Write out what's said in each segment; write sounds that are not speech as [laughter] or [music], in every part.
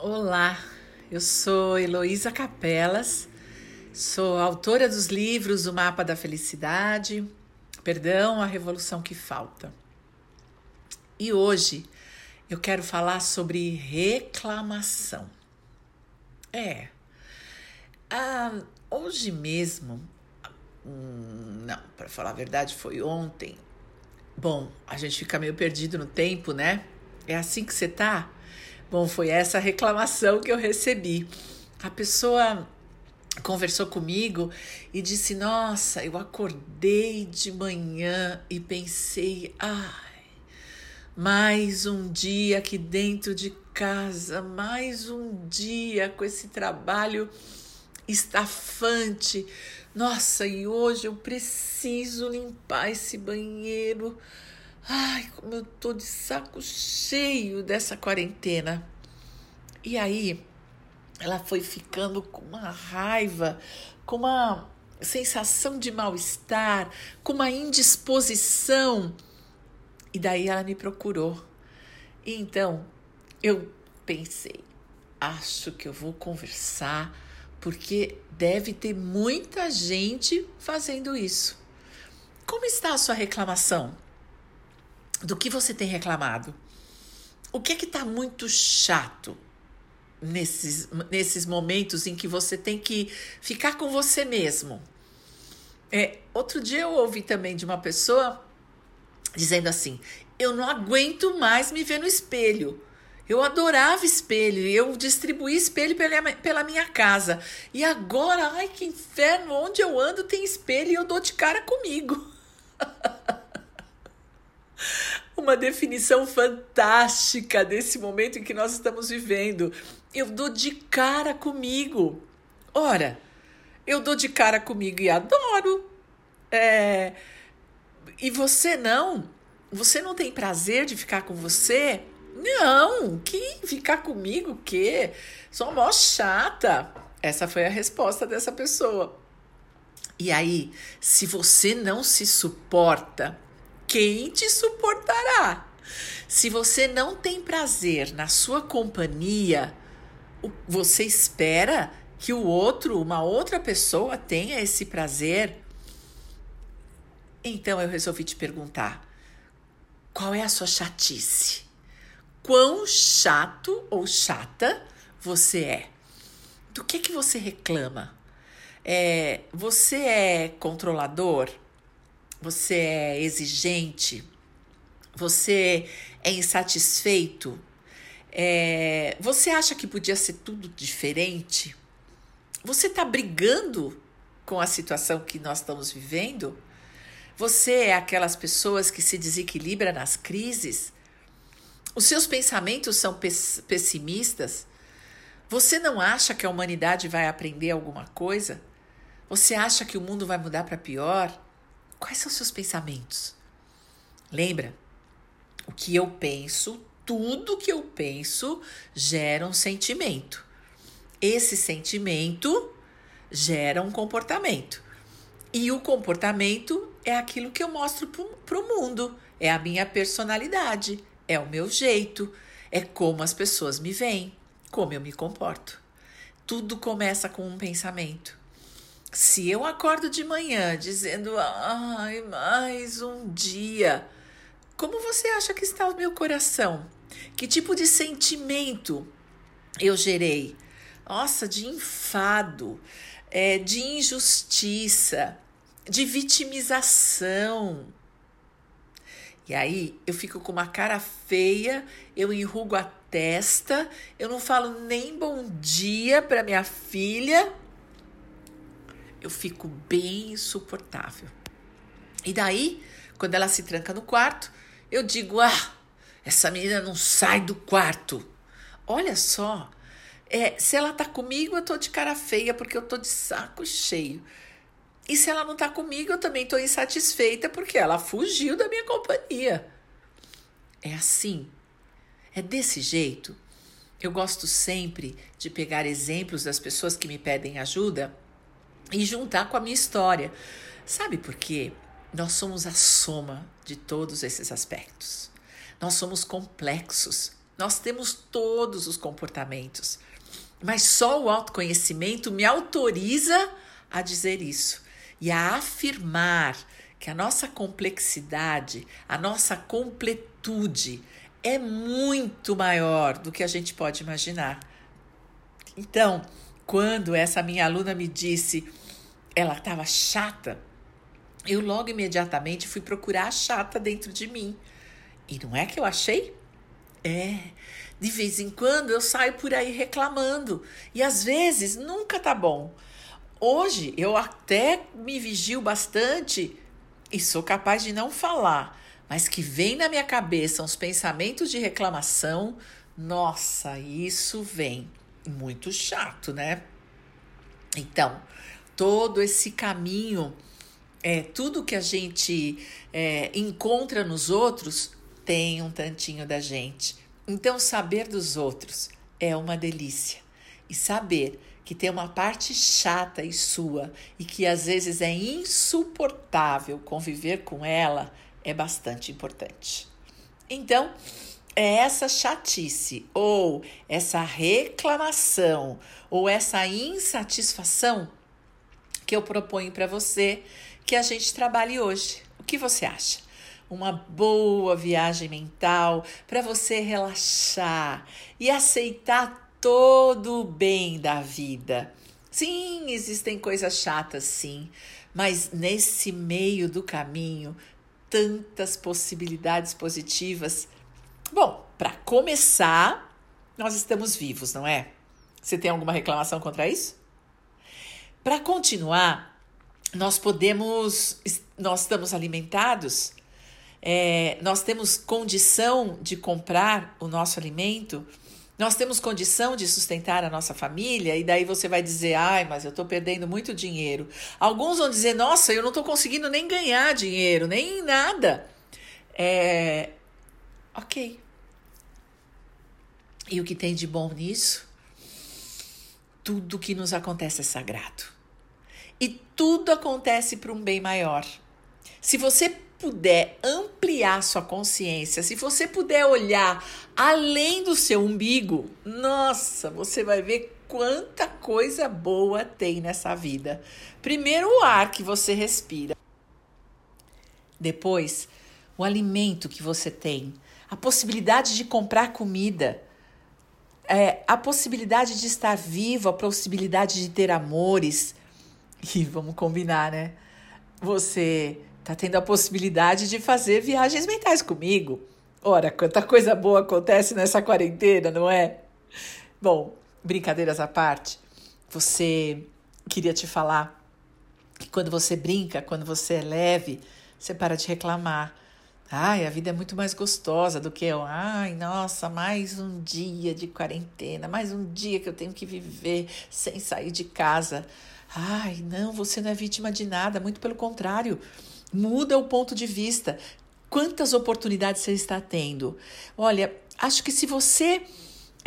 Olá, eu sou Heloísa Capelas, sou autora dos livros O Mapa da Felicidade, Perdão, a Revolução que Falta. E hoje eu quero falar sobre reclamação. É, ah, hoje mesmo, hum, não, para falar a verdade, foi ontem. Bom, a gente fica meio perdido no tempo, né? É assim que você tá? Bom, foi essa reclamação que eu recebi. A pessoa conversou comigo e disse: Nossa, eu acordei de manhã e pensei, ai, mais um dia aqui dentro de casa, mais um dia com esse trabalho estafante. Nossa, e hoje eu preciso limpar esse banheiro. Ai, como eu tô de saco cheio dessa quarentena. E aí, ela foi ficando com uma raiva, com uma sensação de mal-estar, com uma indisposição. E daí ela me procurou. E então eu pensei, acho que eu vou conversar, porque deve ter muita gente fazendo isso. Como está a sua reclamação? Do que você tem reclamado. O que é que está muito chato nesses, nesses momentos em que você tem que ficar com você mesmo? É, outro dia eu ouvi também de uma pessoa dizendo assim: Eu não aguento mais me ver no espelho. Eu adorava espelho, eu distribuí espelho pela, pela minha casa. E agora, ai que inferno, onde eu ando tem espelho e eu dou de cara comigo. [laughs] uma definição fantástica desse momento em que nós estamos vivendo. Eu dou de cara comigo. Ora, eu dou de cara comigo e adoro. É... E você não? Você não tem prazer de ficar com você? Não, que ficar comigo o quê? Sou mó chata. Essa foi a resposta dessa pessoa. E aí, se você não se suporta, quem te suportará? Se você não tem prazer na sua companhia, você espera que o outro, uma outra pessoa, tenha esse prazer? Então eu resolvi te perguntar: qual é a sua chatice? Quão chato ou chata você é? Do que que você reclama? É, você é controlador? Você é exigente, você é insatisfeito, é, você acha que podia ser tudo diferente? Você está brigando com a situação que nós estamos vivendo? Você é aquelas pessoas que se desequilibra nas crises? Os seus pensamentos são pessimistas? Você não acha que a humanidade vai aprender alguma coisa? Você acha que o mundo vai mudar para pior? Quais são seus pensamentos? Lembra? O que eu penso, tudo que eu penso gera um sentimento. Esse sentimento gera um comportamento. E o comportamento é aquilo que eu mostro para o mundo, é a minha personalidade, é o meu jeito, é como as pessoas me veem, como eu me comporto. Tudo começa com um pensamento. Se eu acordo de manhã dizendo, ai, mais um dia, como você acha que está o meu coração? Que tipo de sentimento eu gerei? Nossa, de enfado, é, de injustiça, de vitimização. E aí eu fico com uma cara feia, eu enrugo a testa, eu não falo nem bom dia para minha filha eu fico bem insuportável. E daí, quando ela se tranca no quarto, eu digo: ah, essa menina não sai do quarto. Olha só, é, se ela tá comigo, eu tô de cara feia porque eu tô de saco cheio. E se ela não tá comigo, eu também tô insatisfeita porque ela fugiu da minha companhia. É assim. É desse jeito. Eu gosto sempre de pegar exemplos das pessoas que me pedem ajuda e juntar com a minha história. Sabe por quê? Nós somos a soma de todos esses aspectos. Nós somos complexos. Nós temos todos os comportamentos, mas só o autoconhecimento me autoriza a dizer isso e a afirmar que a nossa complexidade, a nossa completude é muito maior do que a gente pode imaginar. Então, quando essa minha aluna me disse ela estava chata, eu logo imediatamente fui procurar a chata dentro de mim. E não é que eu achei? É. De vez em quando eu saio por aí reclamando. E às vezes nunca tá bom. Hoje eu até me vigio bastante e sou capaz de não falar, mas que vem na minha cabeça uns pensamentos de reclamação. Nossa, isso vem muito chato, né? Então, todo esse caminho, é, tudo que a gente é, encontra nos outros tem um tantinho da gente. Então, saber dos outros é uma delícia. E saber que tem uma parte chata e sua e que às vezes é insuportável conviver com ela é bastante importante. Então, é essa chatice ou essa reclamação ou essa insatisfação que eu proponho para você que a gente trabalhe hoje. O que você acha? uma boa viagem mental para você relaxar e aceitar todo o bem da vida. Sim, existem coisas chatas, sim, mas nesse meio do caminho, tantas possibilidades positivas. Bom, para começar, nós estamos vivos, não é? Você tem alguma reclamação contra isso? Para continuar, nós podemos, nós estamos alimentados é, nós temos condição de comprar o nosso alimento, nós temos condição de sustentar a nossa família, e daí você vai dizer, ai, mas eu estou perdendo muito dinheiro. Alguns vão dizer, nossa, eu não estou conseguindo nem ganhar dinheiro, nem nada. É. Ok. E o que tem de bom nisso? Tudo que nos acontece é sagrado. E tudo acontece para um bem maior. Se você puder ampliar sua consciência, se você puder olhar além do seu umbigo, nossa, você vai ver quanta coisa boa tem nessa vida. Primeiro, o ar que você respira. Depois, o alimento que você tem, a possibilidade de comprar comida, é, a possibilidade de estar vivo, a possibilidade de ter amores. [laughs] E vamos combinar, né? Você tá tendo a possibilidade de fazer viagens mentais comigo. Ora, quanta coisa boa acontece nessa quarentena, não é? Bom, brincadeiras à parte, você queria te falar que quando você brinca, quando você é leve, você para de reclamar. Ai, a vida é muito mais gostosa do que eu. Ai, nossa, mais um dia de quarentena, mais um dia que eu tenho que viver sem sair de casa. Ai, não, você não é vítima de nada, muito pelo contrário. Muda o ponto de vista. Quantas oportunidades você está tendo? Olha, acho que se você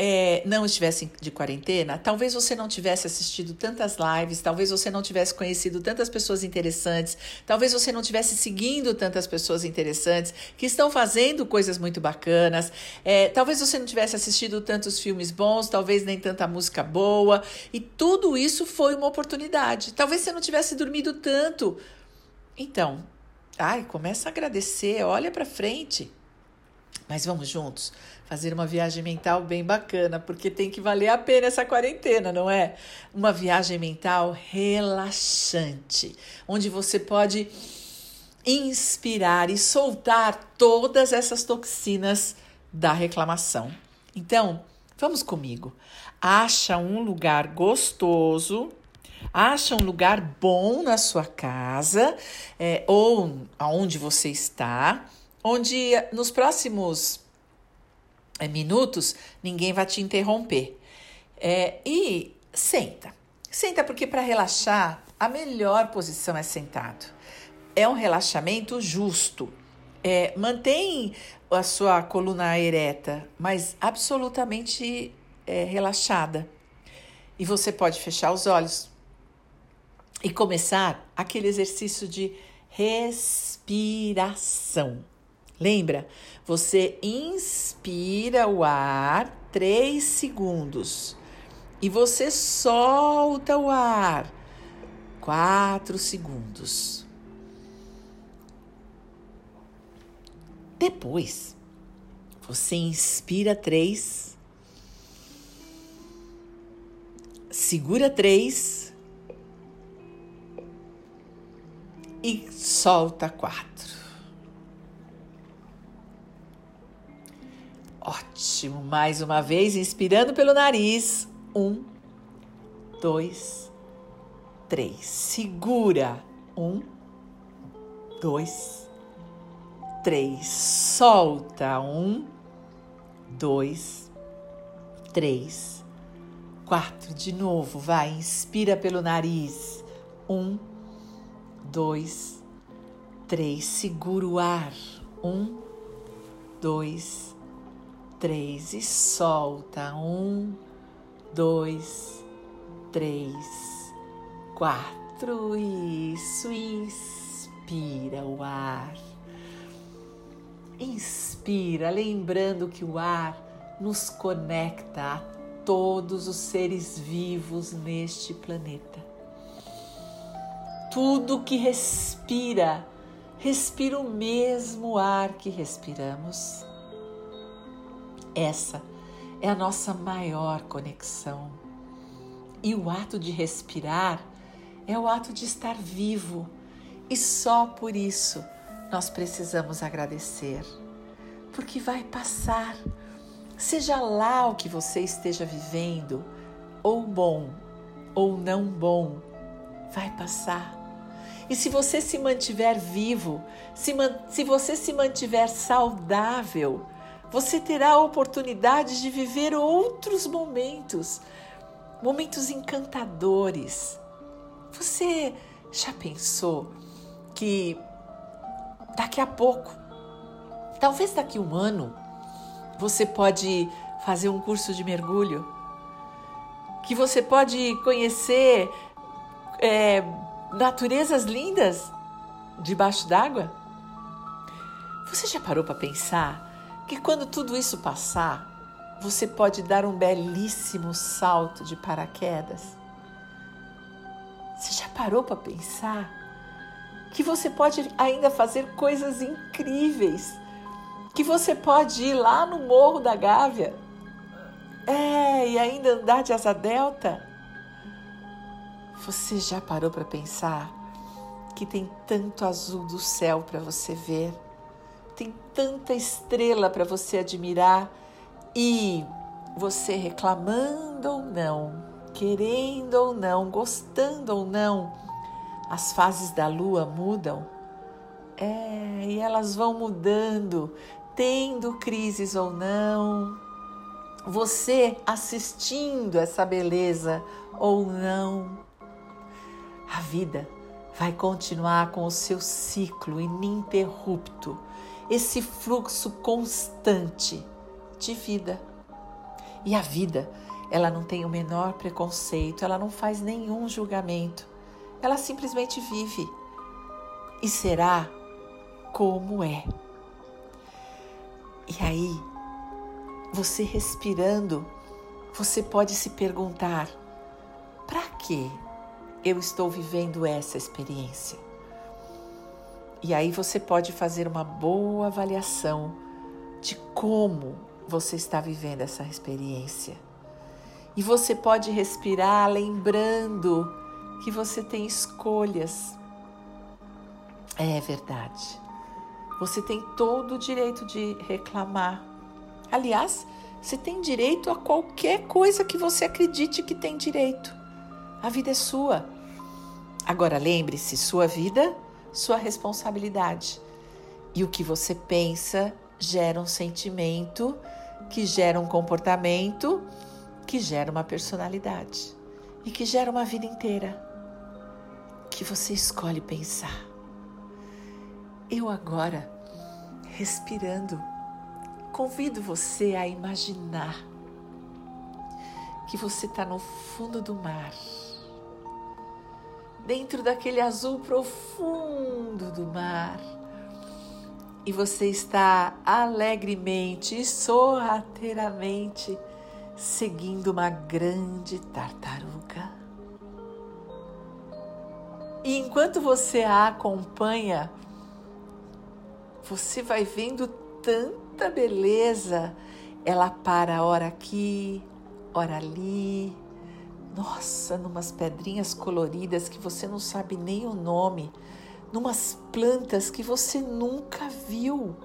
é, não estivesse de quarentena, talvez você não tivesse assistido tantas lives, talvez você não tivesse conhecido tantas pessoas interessantes, talvez você não tivesse seguindo tantas pessoas interessantes que estão fazendo coisas muito bacanas, é, talvez você não tivesse assistido tantos filmes bons, talvez nem tanta música boa, e tudo isso foi uma oportunidade. Talvez você não tivesse dormido tanto. Então, Ai, começa a agradecer, olha para frente. Mas vamos juntos fazer uma viagem mental bem bacana, porque tem que valer a pena essa quarentena, não é? Uma viagem mental relaxante, onde você pode inspirar e soltar todas essas toxinas da reclamação. Então, vamos comigo. Acha um lugar gostoso Acha um lugar bom na sua casa é, ou aonde você está, onde nos próximos minutos ninguém vai te interromper. É, e senta. Senta porque para relaxar a melhor posição é sentado. É um relaxamento justo. É, mantém a sua coluna ereta, mas absolutamente é, relaxada. E você pode fechar os olhos e começar aquele exercício de respiração. Lembra? Você inspira o ar 3 segundos e você solta o ar 4 segundos. Depois, você inspira 3, segura 3 e solta 4. Ótimo. Mais uma vez, inspirando pelo nariz. Um, dois, três. Segura. Um, dois, três. Solta. Um, dois, três, quatro. De novo, vai. Inspira pelo nariz. Um, dois, três. Segura o ar. Um, dois, três e solta. Um, dois, três, quatro. Isso, inspira o ar. Inspira, lembrando que o ar nos conecta a todos os seres vivos neste planeta. Tudo que respira, respira o mesmo ar que respiramos. Essa é a nossa maior conexão. E o ato de respirar é o ato de estar vivo. E só por isso nós precisamos agradecer. Porque vai passar. Seja lá o que você esteja vivendo, ou bom ou não bom, vai passar. E se você se mantiver vivo, se, man se você se mantiver saudável, você terá a oportunidade de viver outros momentos, momentos encantadores. Você já pensou que daqui a pouco, talvez daqui a um ano, você pode fazer um curso de mergulho? Que você pode conhecer é, naturezas lindas debaixo d'água? Você já parou para pensar que quando tudo isso passar, você pode dar um belíssimo salto de paraquedas. Você já parou para pensar que você pode ainda fazer coisas incríveis? Que você pode ir lá no Morro da Gávea é, e ainda andar de asa delta? Você já parou para pensar que tem tanto azul do céu para você ver? Tem tanta estrela para você admirar e você reclamando ou não, querendo ou não, gostando ou não, as fases da lua mudam. É, e elas vão mudando, tendo crises ou não. Você assistindo essa beleza ou não. A vida vai continuar com o seu ciclo ininterrupto esse fluxo constante de vida. E a vida, ela não tem o menor preconceito, ela não faz nenhum julgamento, ela simplesmente vive e será como é. E aí, você respirando, você pode se perguntar: para que eu estou vivendo essa experiência? E aí você pode fazer uma boa avaliação de como você está vivendo essa experiência. E você pode respirar lembrando que você tem escolhas. É verdade. Você tem todo o direito de reclamar. Aliás, você tem direito a qualquer coisa que você acredite que tem direito. A vida é sua. Agora lembre-se, sua vida sua responsabilidade. E o que você pensa gera um sentimento, que gera um comportamento, que gera uma personalidade e que gera uma vida inteira que você escolhe pensar. Eu agora, respirando, convido você a imaginar que você está no fundo do mar dentro daquele azul profundo do mar. e você está alegremente e sorrateiramente seguindo uma grande tartaruga. E enquanto você a acompanha, você vai vendo tanta beleza. Ela para hora aqui, hora ali. Nossa, numas pedrinhas coloridas que você não sabe nem o nome numas plantas que você nunca viu.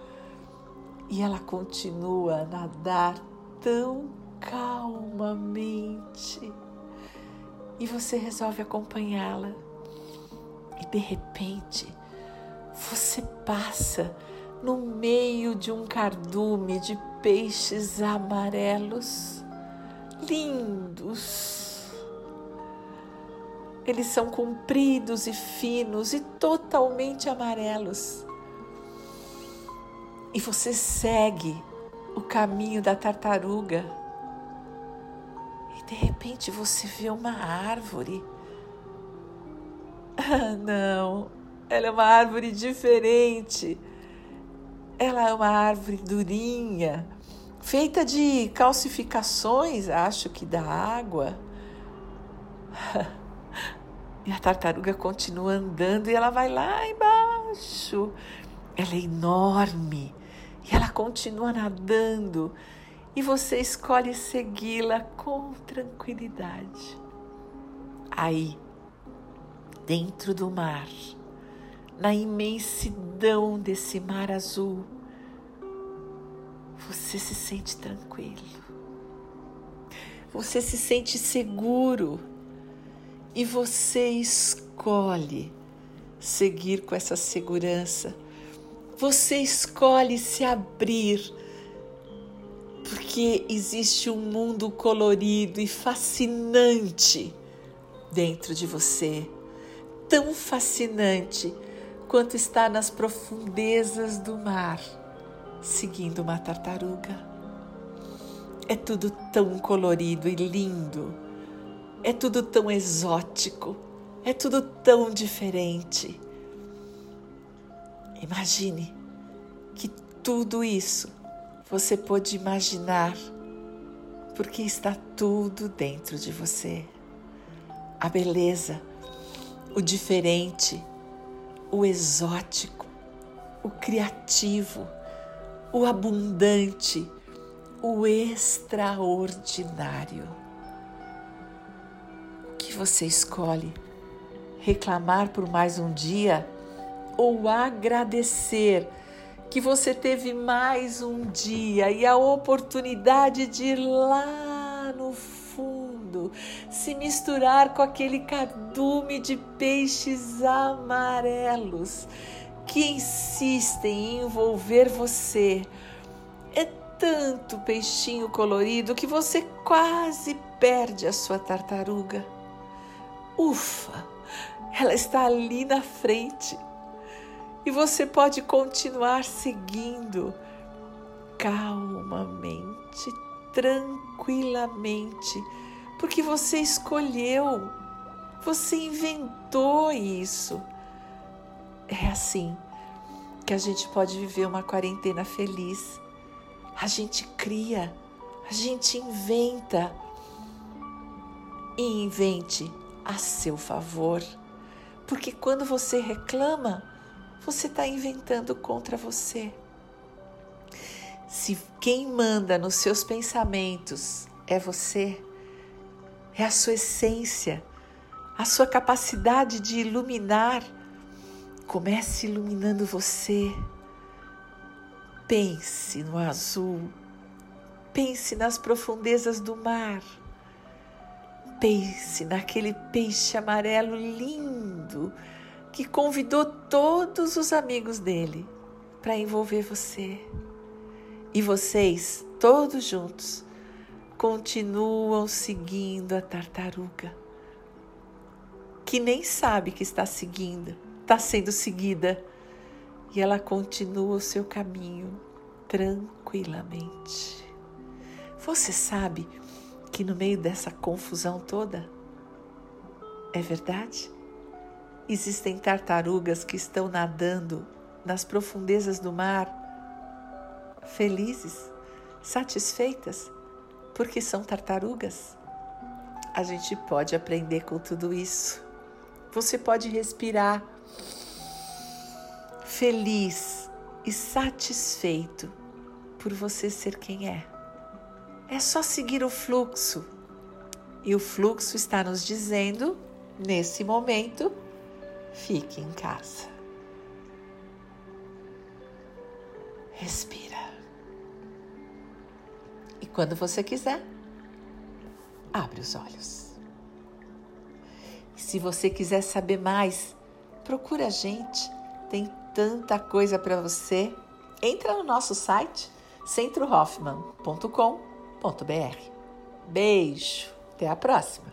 E ela continua a nadar tão calmamente. E você resolve acompanhá-la. E de repente, você passa no meio de um cardume de peixes amarelos, lindos eles são compridos e finos e totalmente amarelos. E você segue o caminho da tartaruga. E de repente você vê uma árvore. Ah, não, ela é uma árvore diferente. Ela é uma árvore durinha, feita de calcificações, acho que da água. [laughs] E a tartaruga continua andando e ela vai lá embaixo. Ela é enorme e ela continua nadando. E você escolhe segui-la com tranquilidade. Aí, dentro do mar, na imensidão desse mar azul, você se sente tranquilo. Você se sente seguro e você escolhe seguir com essa segurança. Você escolhe se abrir, porque existe um mundo colorido e fascinante dentro de você tão fascinante quanto está nas profundezas do mar, seguindo uma tartaruga. É tudo tão colorido e lindo é tudo tão exótico, é tudo tão diferente. Imagine que tudo isso você pode imaginar, porque está tudo dentro de você. A beleza, o diferente, o exótico, o criativo, o abundante, o extraordinário você escolhe? Reclamar por mais um dia ou agradecer que você teve mais um dia e a oportunidade de ir lá no fundo se misturar com aquele cardume de peixes amarelos que insistem em envolver você. É tanto peixinho colorido que você quase perde a sua tartaruga. Ufa, ela está ali na frente e você pode continuar seguindo calmamente, tranquilamente, porque você escolheu, você inventou isso. É assim que a gente pode viver uma quarentena feliz. A gente cria, a gente inventa e invente a seu favor. Porque quando você reclama, você está inventando contra você. Se quem manda nos seus pensamentos é você, é a sua essência, a sua capacidade de iluminar, comece iluminando você. Pense no azul, pense nas profundezas do mar Pense naquele peixe amarelo lindo que convidou todos os amigos dele para envolver você. E vocês, todos juntos, continuam seguindo a tartaruga, que nem sabe que está seguindo, está sendo seguida, e ela continua o seu caminho tranquilamente. Você sabe que no meio dessa confusão toda, é verdade? Existem tartarugas que estão nadando nas profundezas do mar, felizes, satisfeitas, porque são tartarugas. A gente pode aprender com tudo isso. Você pode respirar feliz e satisfeito por você ser quem é. É só seguir o fluxo. E o fluxo está nos dizendo, nesse momento, fique em casa. Respira. E quando você quiser, abre os olhos. E se você quiser saber mais, procura a gente. Tem tanta coisa para você. Entra no nosso site centrohoffman.com.br. Beijo, até a próxima!